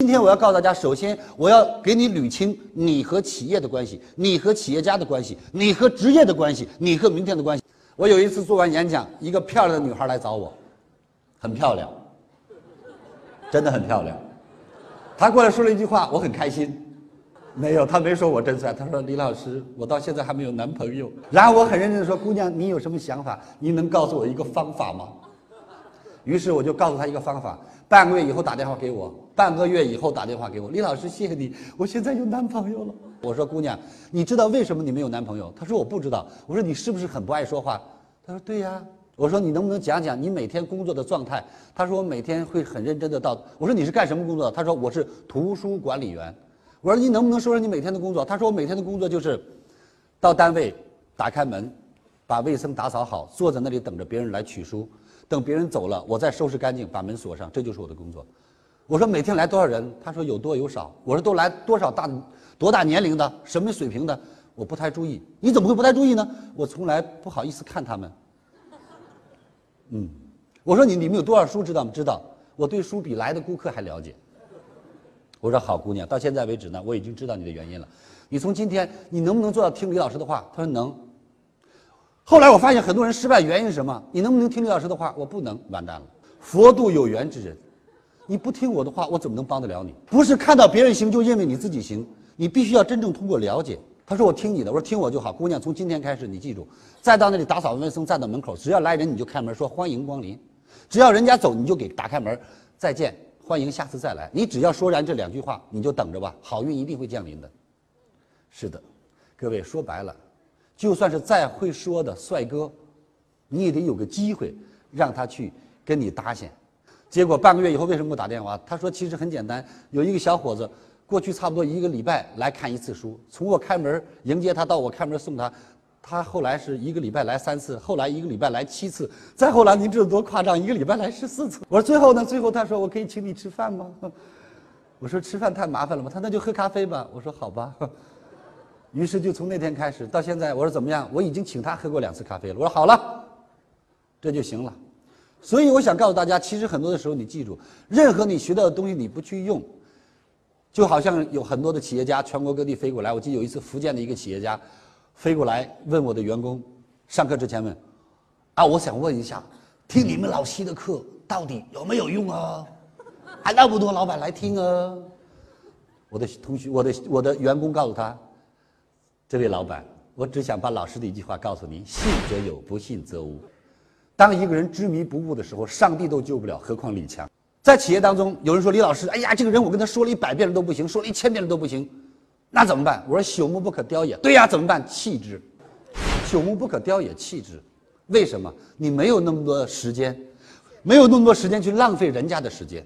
今天我要告诉大家，首先我要给你捋清你和企业的关系，你和企业家的关系，你和职业的关系，你和明天的关系。我有一次做完演讲，一个漂亮的女孩来找我，很漂亮，真的很漂亮。她过来说了一句话，我很开心。没有，她没说我真帅，她说李老师，我到现在还没有男朋友。然后我很认真的说，姑娘，你有什么想法？你能告诉我一个方法吗？于是我就告诉她一个方法，半个月以后打电话给我，半个月以后打电话给我，李老师，谢谢你，我现在有男朋友了。我说姑娘，你知道为什么你没有男朋友？她说我不知道。我说你是不是很不爱说话？她说对呀。我说你能不能讲讲你每天工作的状态？她说我每天会很认真的到。我说你是干什么工作的？她说我是图书管理员。我说你能不能说说你每天的工作？她说我每天的工作就是，到单位打开门，把卫生打扫好，坐在那里等着别人来取书，等别人走了，我再收拾干净，把门锁上，这就是我的工作。我说每天来多少人？他说有多有少。我说都来多少大多大年龄的，什么水平的？我不太注意。你怎么会不太注意呢？我从来不好意思看他们。嗯，我说你你们有多少书知道吗？知道。我对书比来的顾客还了解。我说好姑娘，到现在为止呢，我已经知道你的原因了。你从今天，你能不能做到听李老师的话？他说能。后来我发现很多人失败原因是什么？你能不能听李老师的话？我不能，完蛋了。佛度有缘之人，你不听我的话，我怎么能帮得了你？不是看到别人行就认为你自己行，你必须要真正通过了解。他说我听你的，我说听我就好。姑娘，从今天开始，你记住，再到那里打扫卫生，站到门口，只要来人你就开门说欢迎光临，只要人家走你就给打开门，再见。欢迎下次再来。你只要说完这两句话，你就等着吧，好运一定会降临的。是的，各位说白了，就算是再会说的帅哥，你也得有个机会让他去跟你搭线。结果半个月以后，为什么给我打电话？他说其实很简单，有一个小伙子过去差不多一个礼拜来看一次书，从我开门迎接他到我开门送他。他后来是一个礼拜来三次，后来一个礼拜来七次，再后来您知道多夸张？一个礼拜来十四次。我说最后呢？最后他说我可以请你吃饭吗？我说吃饭太麻烦了嘛。他那就喝咖啡吧。我说好吧。于是就从那天开始到现在，我说怎么样？我已经请他喝过两次咖啡了。我说好了，这就行了。所以我想告诉大家，其实很多的时候你记住，任何你学到的东西你不去用，就好像有很多的企业家全国各地飞过来。我记得有一次福建的一个企业家。飞过来问我的员工，上课之前问，啊，我想问一下，听你们老西的课到底有没有用啊？还那么多老板来听啊？我的同学，我的我的员工告诉他，这位老板，我只想把老师的一句话告诉您：信则有，不信则无。当一个人执迷不悟的时候，上帝都救不了，何况李强？在企业当中，有人说李老师，哎呀，这个人我跟他说了一百遍了都不行，说了一千遍了都不行。那怎么办？我说朽木不可雕也。对呀，怎么办？弃之。朽木不可雕也，弃之。为什么？你没有那么多时间，没有那么多时间去浪费人家的时间，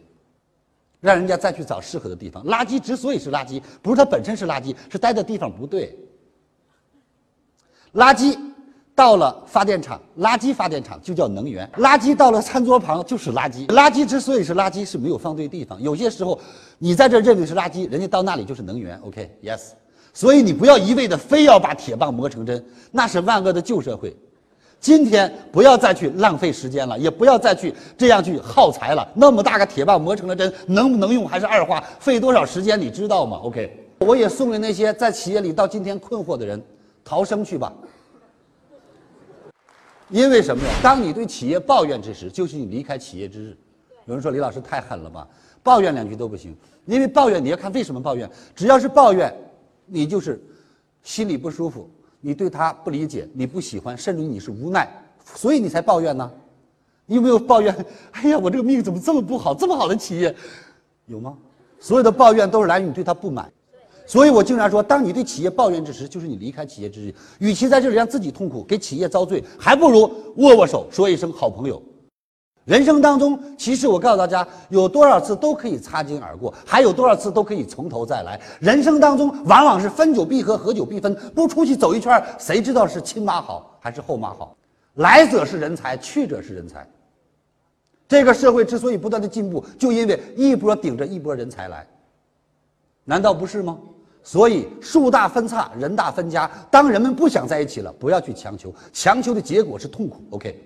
让人家再去找适合的地方。垃圾之所以是垃圾，不是它本身是垃圾，是待的地方不对。垃圾。到了发电厂，垃圾发电厂就叫能源；垃圾到了餐桌旁就是垃圾。垃圾之所以是垃圾，是没有放对地方。有些时候，你在这认为是垃圾，人家到那里就是能源。OK，Yes。所以你不要一味的非要把铁棒磨成针，那是万恶的旧社会。今天不要再去浪费时间了，也不要再去这样去耗材了。那么大个铁棒磨成了针，能不能用还是二话，费多少时间你知道吗？OK，我也送给那些在企业里到今天困惑的人，逃生去吧。因为什么呀？当你对企业抱怨之时，就是你离开企业之日。有人说李老师太狠了吧？抱怨两句都不行，因为抱怨你要看为什么抱怨。只要是抱怨，你就是心里不舒服，你对他不理解，你不喜欢，甚至于你是无奈，所以你才抱怨呢。你有没有抱怨？哎呀，我这个命怎么这么不好？这么好的企业，有吗？所有的抱怨都是来源于你对他不满。所以我经常说，当你对企业抱怨之时，就是你离开企业之日。与其在这里让自己痛苦，给企业遭罪，还不如握握手，说一声好朋友。人生当中，其实我告诉大家，有多少次都可以擦肩而过，还有多少次都可以从头再来。人生当中，往往是分久必合，合久必分。不出去走一圈，谁知道是亲妈好还是后妈好？来者是人才，去者是人才。这个社会之所以不断的进步，就因为一波顶着一波人才来，难道不是吗？所以树大分叉，人大分家。当人们不想在一起了，不要去强求，强求的结果是痛苦。OK，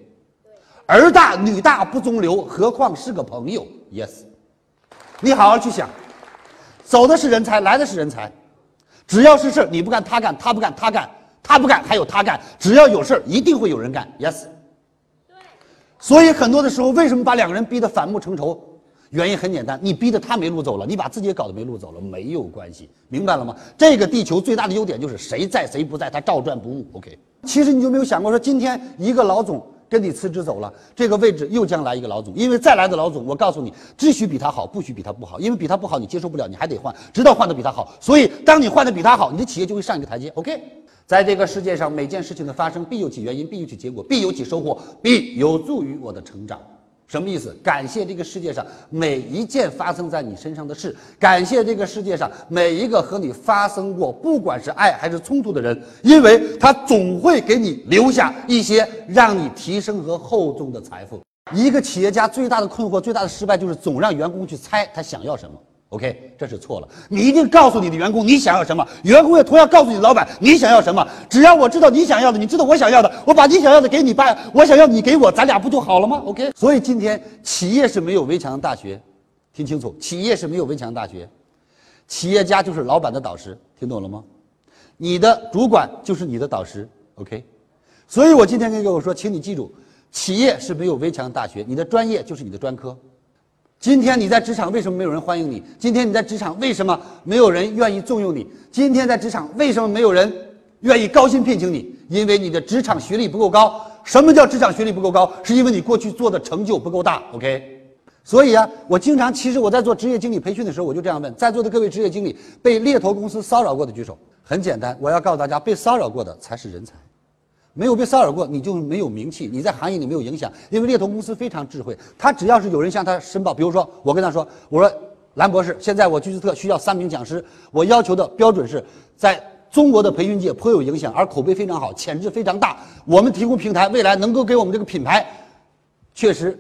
儿大女大不中留，何况是个朋友？Yes，你好好去想，走的是人才，来的是人才。只要是事儿，你不干他干，他不干他干，他不干还有他干。只要有事儿，一定会有人干。Yes 对。所以很多的时候，为什么把两个人逼得反目成仇？原因很简单，你逼得他没路走了，你把自己也搞得没路走了，没有关系，明白了吗？这个地球最大的优点就是谁在谁不在，他照转不误。OK。其实你就没有想过说，今天一个老总跟你辞职走了，这个位置又将来一个老总，因为再来的老总，我告诉你，只许比他好，不许比他不好，因为比他不好你接受不了，你还得换，直到换的比他好。所以当你换的比他好，你的企业就会上一个台阶。OK。在这个世界上，每件事情的发生必有其原因，必有其结果，必有其收获，必有助于我的成长。什么意思？感谢这个世界上每一件发生在你身上的事，感谢这个世界上每一个和你发生过不管是爱还是冲突的人，因为他总会给你留下一些让你提升和厚重的财富。一个企业家最大的困惑、最大的失败，就是总让员工去猜他想要什么。OK，这是错了。你一定告诉你的员工你想要什么，员工也同样告诉你老板你想要什么。只要我知道你想要的，你知道我想要的，我把你想要的给你办，我想要你给我，咱俩不就好了吗？OK。所以今天企业是没有围墙的大学，听清楚，企业是没有围墙的大学，企业家就是老板的导师，听懂了吗？你的主管就是你的导师，OK。所以我今天跟各位说，请你记住，企业是没有围墙的大学，你的专业就是你的专科。今天你在职场为什么没有人欢迎你？今天你在职场为什么没有人愿意重用你？今天在职场为什么没有人愿意高薪聘请你？因为你的职场学历不够高。什么叫职场学历不够高？是因为你过去做的成就不够大。OK，所以啊，我经常其实我在做职业经理培训的时候，我就这样问在座的各位职业经理：被猎头公司骚扰过的举手。很简单，我要告诉大家，被骚扰过的才是人才。没有被骚扰过，你就没有名气，你在行业里没有影响。因为猎头公司非常智慧，他只要是有人向他申报，比如说我跟他说，我说兰博士，现在我居斯特需要三名讲师，我要求的标准是在中国的培训界颇有影响，而口碑非常好，潜质非常大。我们提供平台，未来能够给我们这个品牌确实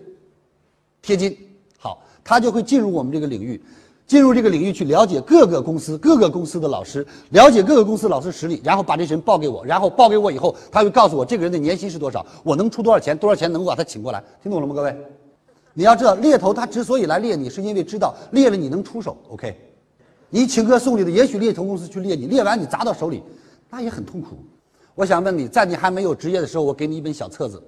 贴金，好，他就会进入我们这个领域。进入这个领域去了解各个公司、各个公司的老师，了解各个公司老师实力，然后把这人报给我，然后报给我以后，他会告诉我这个人的年薪是多少，我能出多少钱，多少钱能够把他请过来，听懂了吗，各位？你要知道，猎头他之所以来猎你，是因为知道猎了你能出手。OK，你请客送礼的，也许猎头公司去猎你，猎完你砸到手里，那也很痛苦。我想问你在你还没有职业的时候，我给你一本小册子，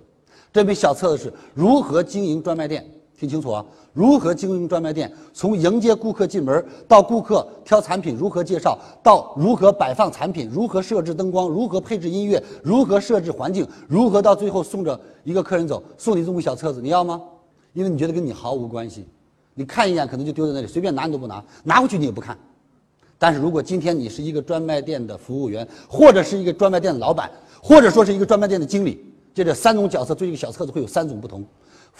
这本小册子是如何经营专卖店。听清楚啊！如何经营专卖店？从迎接顾客进门到顾客挑产品，如何介绍，到如何摆放产品，如何设置灯光，如何配置音乐，如何设置环境，如何到最后送着一个客人走，送你这么小册子，你要吗？因为你觉得跟你毫无关系，你看一眼可能就丢在那里，随便拿你都不拿，拿回去你也不看。但是如果今天你是一个专卖店的服务员，或者是一个专卖店的老板，或者说是一个专卖店的经理，就这三种角色，对一个小册子会有三种不同。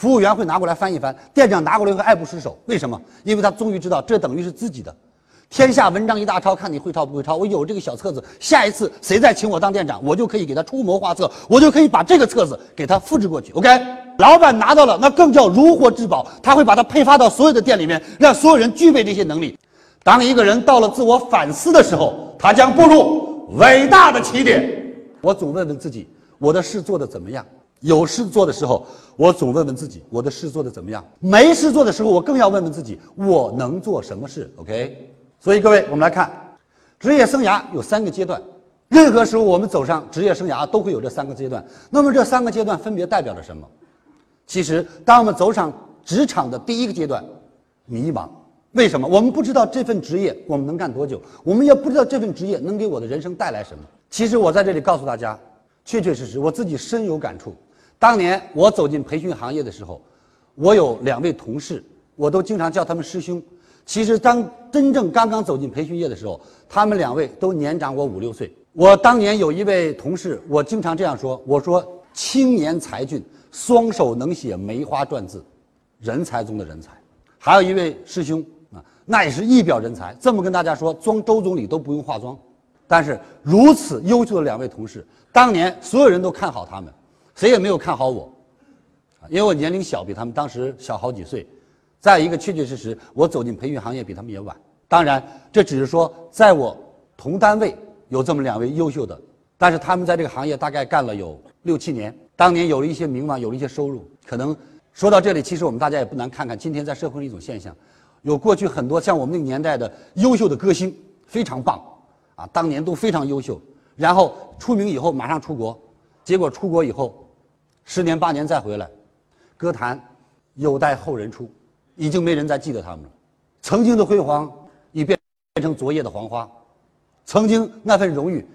服务员会拿过来翻一翻，店长拿过来会爱不释手。为什么？因为他终于知道这等于是自己的。天下文章一大抄，看你会抄不会抄。我有这个小册子，下一次谁再请我当店长，我就可以给他出谋划策，我就可以把这个册子给他复制过去。OK，老板拿到了，那更叫如获至宝。他会把它配发到所有的店里面，让所有人具备这些能力。当一个人到了自我反思的时候，他将步入伟大的起点。我总问问自己，我的事做得怎么样？有事做的时候，我总问问自己，我的事做的怎么样？没事做的时候，我更要问问自己，我能做什么事？OK。所以各位，我们来看，职业生涯有三个阶段，任何时候我们走上职业生涯都会有这三个阶段。那么这三个阶段分别代表着什么？其实，当我们走上职场的第一个阶段，迷茫。为什么？我们不知道这份职业我们能干多久，我们也不知道这份职业能给我的人生带来什么。其实我在这里告诉大家。确确实实，我自己深有感触。当年我走进培训行业的时候，我有两位同事，我都经常叫他们师兄。其实当真正刚刚走进培训业的时候，他们两位都年长我五六岁。我当年有一位同事，我经常这样说：我说青年才俊，双手能写梅花篆字，人才中的人才。还有一位师兄啊，那也是一表人才。这么跟大家说，装周总理都不用化妆。但是如此优秀的两位同事，当年所有人都看好他们，谁也没有看好我，因为我年龄小，比他们当时小好几岁。再一个，确确实实，我走进培训行业比他们也晚。当然，这只是说在我同单位有这么两位优秀的，但是他们在这个行业大概干了有六七年，当年有了一些名望，有了一些收入。可能说到这里，其实我们大家也不难看看今天在社会上一种现象，有过去很多像我们那个年代的优秀的歌星，非常棒，啊，当年都非常优秀。然后出名以后马上出国，结果出国以后，十年八年再回来，歌坛有待后人出，已经没人再记得他们了。曾经的辉煌已变变成昨夜的黄花，曾经那份荣誉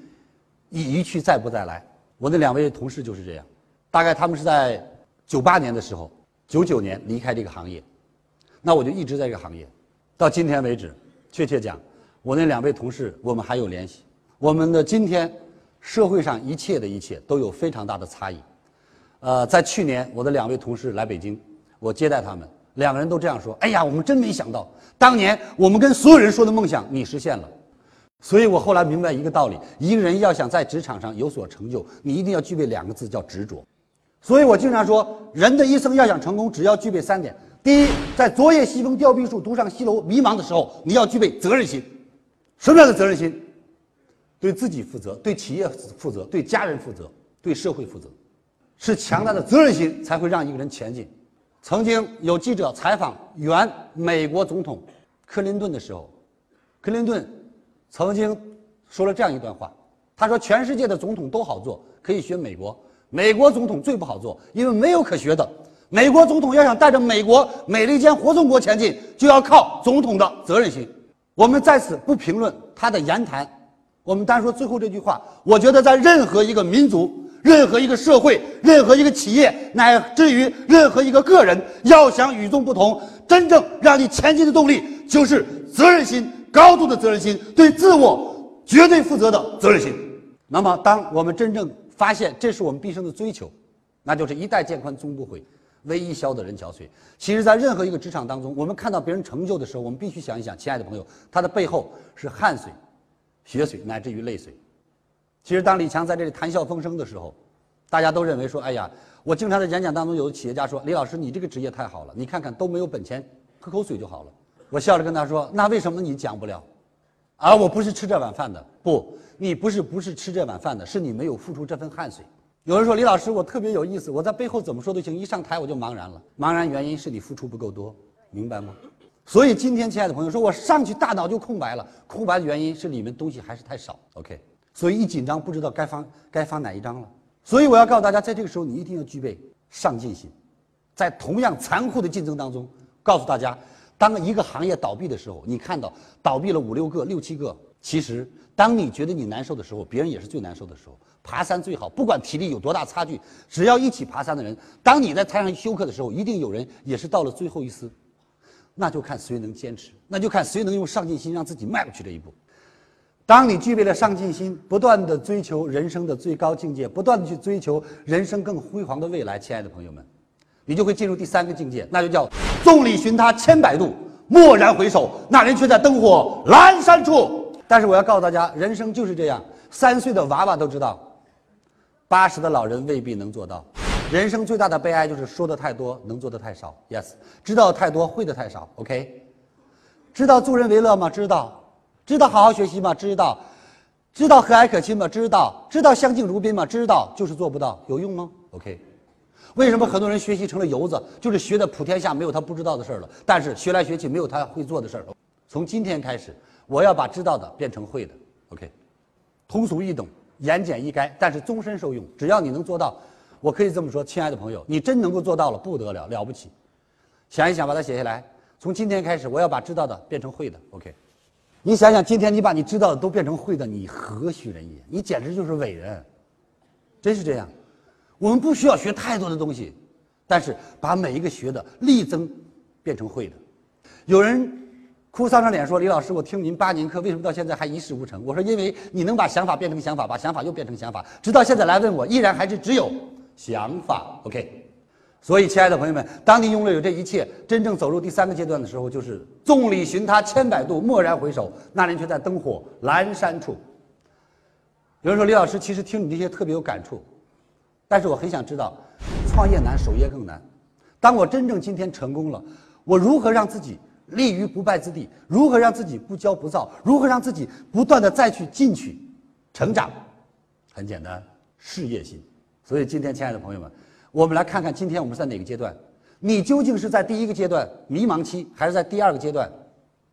已一去再不再来。我那两位同事就是这样，大概他们是在九八年的时候，九九年离开这个行业。那我就一直在这个行业，到今天为止，确切讲，我那两位同事我们还有联系。我们的今天，社会上一切的一切都有非常大的差异。呃，在去年我的两位同事来北京，我接待他们，两个人都这样说：“哎呀，我们真没想到，当年我们跟所有人说的梦想你实现了。”所以我后来明白一个道理：一个人要想在职场上有所成就，你一定要具备两个字，叫执着。所以我经常说，人的一生要想成功，只要具备三点。第一，在昨夜西风凋碧树，独上西楼迷茫的时候，你要具备责任心。什么样的责任心？对自己负责，对企业负责，对家人负责，对社会负责，是强大的责任心才会让一个人前进。曾经有记者采访原美国总统克林顿的时候，克林顿曾经说了这样一段话：他说，全世界的总统都好做，可以学美国；美国总统最不好做，因为没有可学的。美国总统要想带着美国美利坚合众国前进，就要靠总统的责任心。我们在此不评论他的言谈，我们单说最后这句话。我觉得在任何一个民族、任何一个社会、任何一个企业，乃至于任何一个个人，要想与众不同，真正让你前进的动力，就是责任心，高度的责任心，对自我绝对负责的责任心。那么，当我们真正发现这是我们毕生的追求，那就是一代渐宽终不悔。唯一消得人憔悴。其实，在任何一个职场当中，我们看到别人成就的时候，我们必须想一想，亲爱的朋友，他的背后是汗水、血水，乃至于泪水。其实，当李强在这里谈笑风生的时候，大家都认为说：“哎呀，我经常在演讲当中，有企业家说，李老师，你这个职业太好了，你看看都没有本钱，喝口水就好了。”我笑着跟他说：“那为什么你讲不了？而我不是吃这碗饭的，不，你不是不是吃这碗饭的，是你没有付出这份汗水。”有人说李老师，我特别有意思，我在背后怎么说都行，一上台我就茫然了。茫然原因是你付出不够多，明白吗？所以今天，亲爱的朋友，说我上去大脑就空白了，空白的原因是里面东西还是太少。OK，所以一紧张不知道该发该发哪一张了。所以我要告诉大家，在这个时候你一定要具备上进心，在同样残酷的竞争当中，告诉大家，当一个行业倒闭的时候，你看到倒闭了五六个、六七个，其实当你觉得你难受的时候，别人也是最难受的时候。爬山最好，不管体力有多大差距，只要一起爬山的人，当你在台上休克的时候，一定有人也是到了最后一丝，那就看谁能坚持，那就看谁能用上进心让自己迈过去这一步。当你具备了上进心，不断的追求人生的最高境界，不断的去追求人生更辉煌的未来，亲爱的朋友们，你就会进入第三个境界，那就叫众里寻他千百度，蓦然回首，那人却在灯火阑珊处。但是我要告诉大家，人生就是这样，三岁的娃娃都知道。八十的老人未必能做到。人生最大的悲哀就是说的太多，能做的太少。Yes，知道太多，会的太少。OK，知道助人为乐吗？知道。知道好好学习吗？知道。知道和蔼可亲吗？知道。知道相敬如宾吗？知道。就是做不到，有用吗？OK。为什么很多人学习成了游子？就是学的普天下没有他不知道的事儿了。但是学来学去没有他会做的事儿。从今天开始，我要把知道的变成会的。OK，通俗易懂。言简意赅，但是终身受用。只要你能做到，我可以这么说，亲爱的朋友，你真能够做到了，不得了，了不起。想一想，把它写下来。从今天开始，我要把知道的变成会的。OK，你想想，今天你把你知道的都变成会的，你何许人也？你简直就是伟人，真是这样。我们不需要学太多的东西，但是把每一个学的力增变成会的。有人。哭丧着脸说：“李老师，我听您八年课，为什么到现在还一事无成？”我说：“因为你能把想法变成想法，把想法又变成想法，直到现在来问我，依然还是只有想法。”OK。所以，亲爱的朋友们，当你拥有这一切，真正走入第三个阶段的时候，就是“众里寻他千百度，蓦然回首，那人却在灯火阑珊处。”有人说：“李老师，其实听你这些特别有感触，但是我很想知道，创业难，守业更难。当我真正今天成功了，我如何让自己？”立于不败之地，如何让自己不骄不躁？如何让自己不断的再去进取、成长？很简单，事业心。所以今天，亲爱的朋友们，我们来看看今天我们在哪个阶段？你究竟是在第一个阶段迷茫期，还是在第二个阶段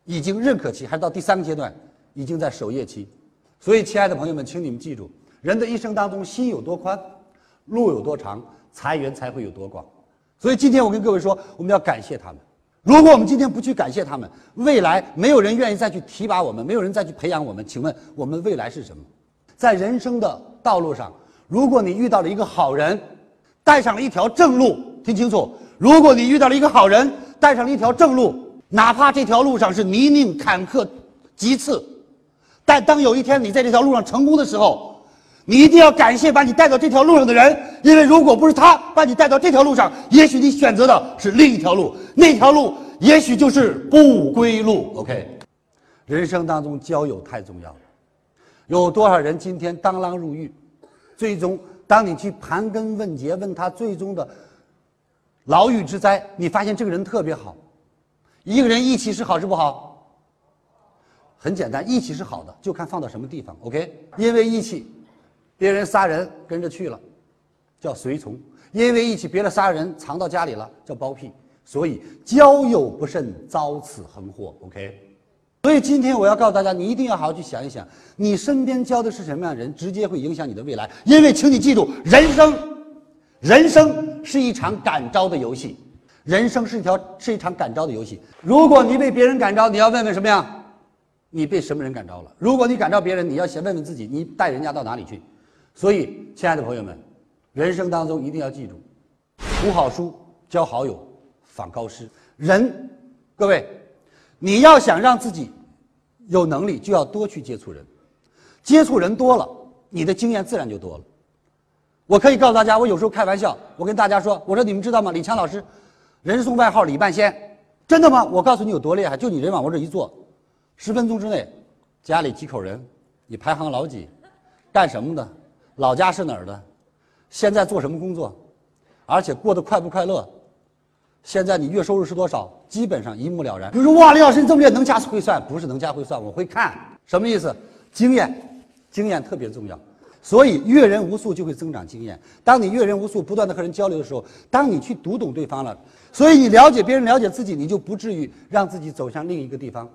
已经认可期，还是到第三个阶段已经在守业期？所以，亲爱的朋友们，请你们记住，人的一生当中，心有多宽，路有多长，财源才会有多广。所以，今天我跟各位说，我们要感谢他们。如果我们今天不去感谢他们，未来没有人愿意再去提拔我们，没有人再去培养我们。请问我们未来是什么？在人生的道路上，如果你遇到了一个好人，带上了一条正路，听清楚，如果你遇到了一个好人，带上了一条正路，哪怕这条路上是泥泞坎坷、极次，但当有一天你在这条路上成功的时候，你一定要感谢把你带到这条路上的人，因为如果不是他把你带到这条路上，也许你选择的是另一条路，那条路也许就是不归路。OK，人生当中交友太重要了。有多少人今天当啷入狱，最终当你去盘根问节，问他最终的牢狱之灾，你发现这个人特别好。一个人义气是好是不好？很简单，义气是好的，就看放到什么地方。OK，因为义气，别人杀人跟着去了，叫随从；因为义气，别人杀人藏到家里了，叫包庇。所以交友不慎，遭此横祸。OK，所以今天我要告诉大家，你一定要好好去想一想，你身边交的是什么样的人，直接会影响你的未来。因为，请你记住，人生，人生是一场感召的游戏，人生是一条是一场感召的游戏。如果你被别人感召，你要问问什么呀？你被什么人感召了？如果你感召别人，你要先问问自己，你带人家到哪里去？所以，亲爱的朋友们，人生当中一定要记住，读好书，交好友，访高师。人，各位，你要想让自己有能力，就要多去接触人，接触人多了，你的经验自然就多了。我可以告诉大家，我有时候开玩笑，我跟大家说，我说你们知道吗？李强老师，人送外号李半仙，真的吗？我告诉你有多厉害，就你人往我这一坐。十分钟之内，家里几口人，你排行老几，干什么的，老家是哪儿的，现在做什么工作，而且过得快不快乐，现在你月收入是多少，基本上一目了然。比如说，哇，李老师你这么月，能加会算？不是能加会算，我会看，什么意思？经验，经验特别重要。所以阅人无数就会增长经验。当你阅人无数，不断的和人交流的时候，当你去读懂对方了，所以你了解别人，了解自己，你就不至于让自己走向另一个地方。